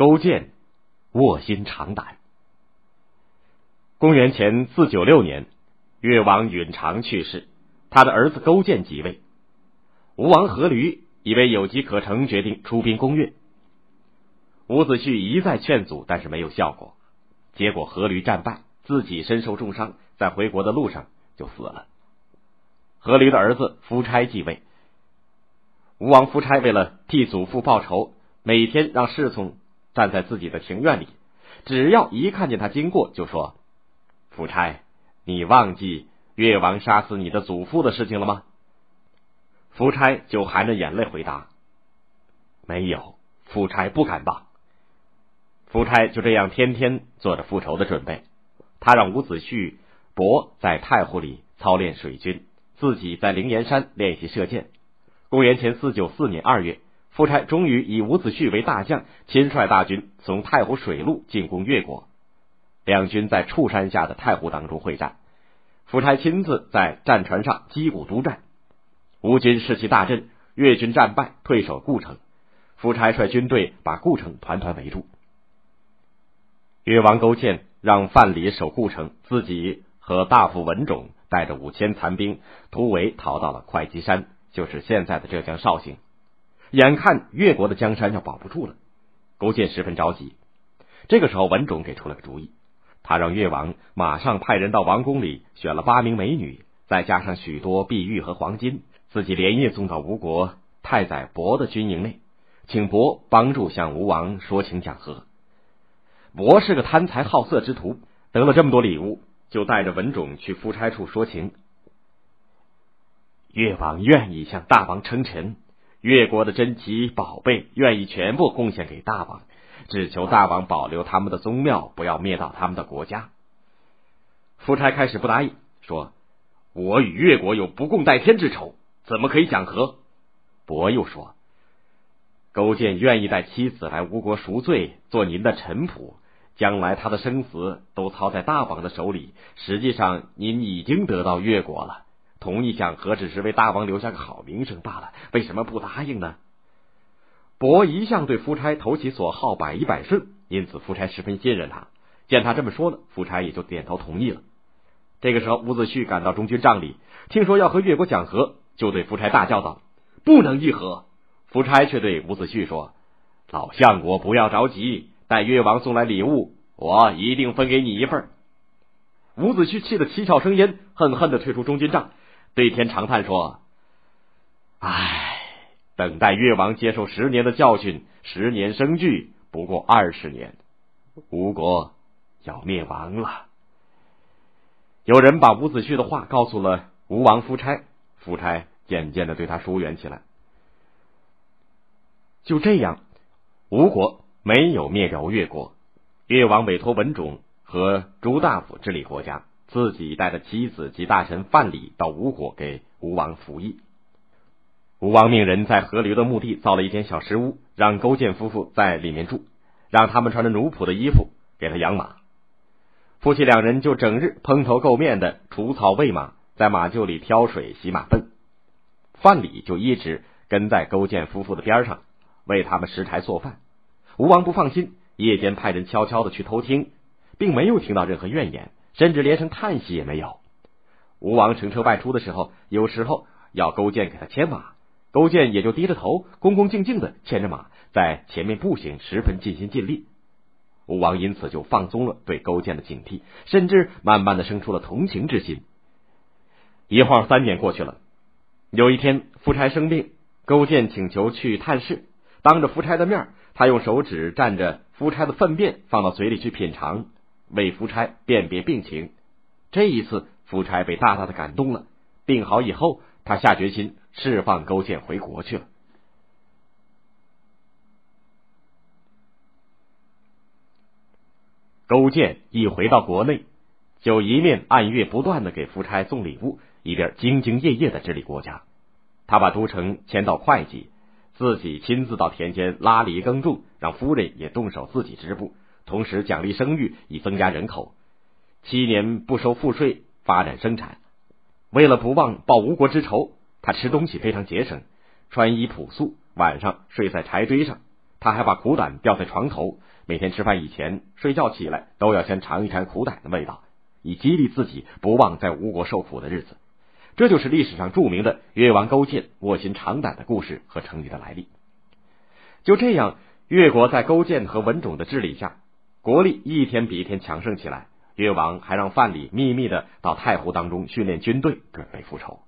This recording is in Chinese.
勾践卧薪尝胆。公元前四九六年，越王允常去世，他的儿子勾践即位。吴王阖闾以为有机可乘，决定出兵攻越。伍子胥一再劝阻，但是没有效果。结果阖闾战败，自己身受重伤，在回国的路上就死了。阖闾的儿子夫差继位。吴王夫差为了替祖父报仇，每天让侍从站在自己的庭院里，只要一看见他经过，就说。夫差，你忘记越王杀死你的祖父的事情了吗？夫差就含着眼泪回答：“没有，夫差不敢忘。”夫差就这样天天做着复仇的准备。他让伍子胥、伯在太湖里操练水军，自己在灵岩山练习射箭。公元前四九四年二月，夫差终于以伍子胥为大将，亲率大军从太湖水路进攻越国。两军在触山下的太湖当中会战，夫差亲自在战船上击鼓督战，吴军士气大振，越军战败，退守故城。夫差率军队把故城团团围住。越王勾践让范蠡守故城，自己和大夫文种带着五千残兵突围逃到了会稽山，就是现在的浙江绍兴。眼看越国的江山要保不住了，勾践十分着急。这个时候，文种给出了个主意。他让越王马上派人到王宫里选了八名美女，再加上许多碧玉和黄金，自己连夜送到吴国太宰伯的军营内，请伯帮助向吴王说情讲和。伯是个贪财好色之徒，得了这么多礼物，就带着文种去夫差处说情。越王愿意向大王称臣，越国的珍奇宝贝愿意全部贡献给大王。只求大王保留他们的宗庙，不要灭掉他们的国家。夫差开始不答应，说：“我与越国有不共戴天之仇，怎么可以讲和？”伯又说：“勾践愿意带妻子来吴国赎罪，做您的臣仆，将来他的生死都操在大王的手里。实际上，您已经得到越国了，同意讲和，只是为大王留下个好名声罢了。为什么不答应呢？”伯一向对夫差投其所好，百依百顺，因此夫差十分信任他。见他这么说了，夫差也就点头同意了。这个时候，伍子胥赶到中军帐里，听说要和越国讲和，就对夫差大叫道：“不能议和！”夫差却对伍子胥说：“老相国不要着急，待越王送来礼物，我一定分给你一份。”伍子胥气得七窍生烟，恨恨的退出中军帐，对天长叹说：“唉。”等待越王接受十年的教训，十年生聚，不过二十年，吴国要灭亡了。有人把伍子胥的话告诉了吴王夫差，夫差渐渐的对他疏远起来。就这样，吴国没有灭掉越国，越王委托文种和朱大夫治理国家，自己带着妻子及大臣范蠡到吴国给吴王服役。吴王命人在河流的墓地造了一间小石屋，让勾践夫妇在里面住，让他们穿着奴仆的衣服给他养马。夫妻两人就整日蓬头垢面的除草喂马，在马厩里挑水洗马粪。范蠡就一直跟在勾践夫妇的边上，为他们拾柴做饭。吴王不放心，夜间派人悄悄的去偷听，并没有听到任何怨言，甚至连声叹息也没有。吴王乘车外出的时候，有时候要勾践给他牵马。勾践也就低着头，恭恭敬敬的牵着马在前面步行，十分尽心尽力。吴王因此就放松了对勾践的警惕，甚至慢慢的生出了同情之心。一晃三年过去了，有一天夫差生病，勾践请求去探视，当着夫差的面，他用手指蘸着夫差的粪便放到嘴里去品尝，为夫差辨别病情。这一次，夫差被大大的感动了。病好以后，他下决心。释放勾践回国去了。勾践一回到国内，就一面按月不断的给夫差送礼物，一边兢兢业业的治理国家。他把都城迁到会稽，自己亲自到田间拉犁耕种，让夫人也动手自己织布，同时奖励生育以增加人口。七年不收赋税，发展生产。为了不忘报吴国之仇。他吃东西非常节省，穿衣朴素，晚上睡在柴堆上，他还把苦胆吊在床头，每天吃饭以前、睡觉起来都要先尝一尝苦胆的味道，以激励自己不忘在吴国受苦的日子。这就是历史上著名的越王勾践卧薪尝胆的故事和成语的来历。就这样，越国在勾践和文种的治理下，国力一天比一天强盛起来。越王还让范蠡秘密的到太湖当中训练军队，准备复仇。